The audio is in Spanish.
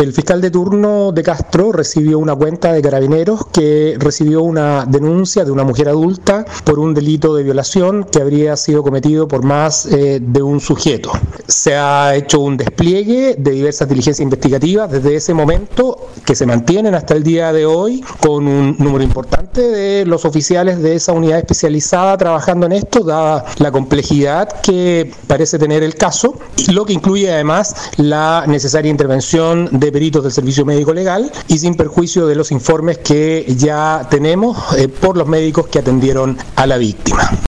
El fiscal de turno de Castro recibió una cuenta de carabineros que recibió una denuncia de una mujer adulta por un delito de violación que habría sido cometido por más eh, de un sujeto. Se ha hecho un despliegue de diversas diligencias investigativas desde ese momento que se mantienen hasta el día de hoy con un número importante de los oficiales de esa unidad especializada trabajando en esto, dada la complejidad que parece tener el caso, lo que incluye además la necesaria intervención de peritos del Servicio Médico Legal y sin perjuicio de los informes que ya tenemos eh, por los médicos que atendieron a la víctima.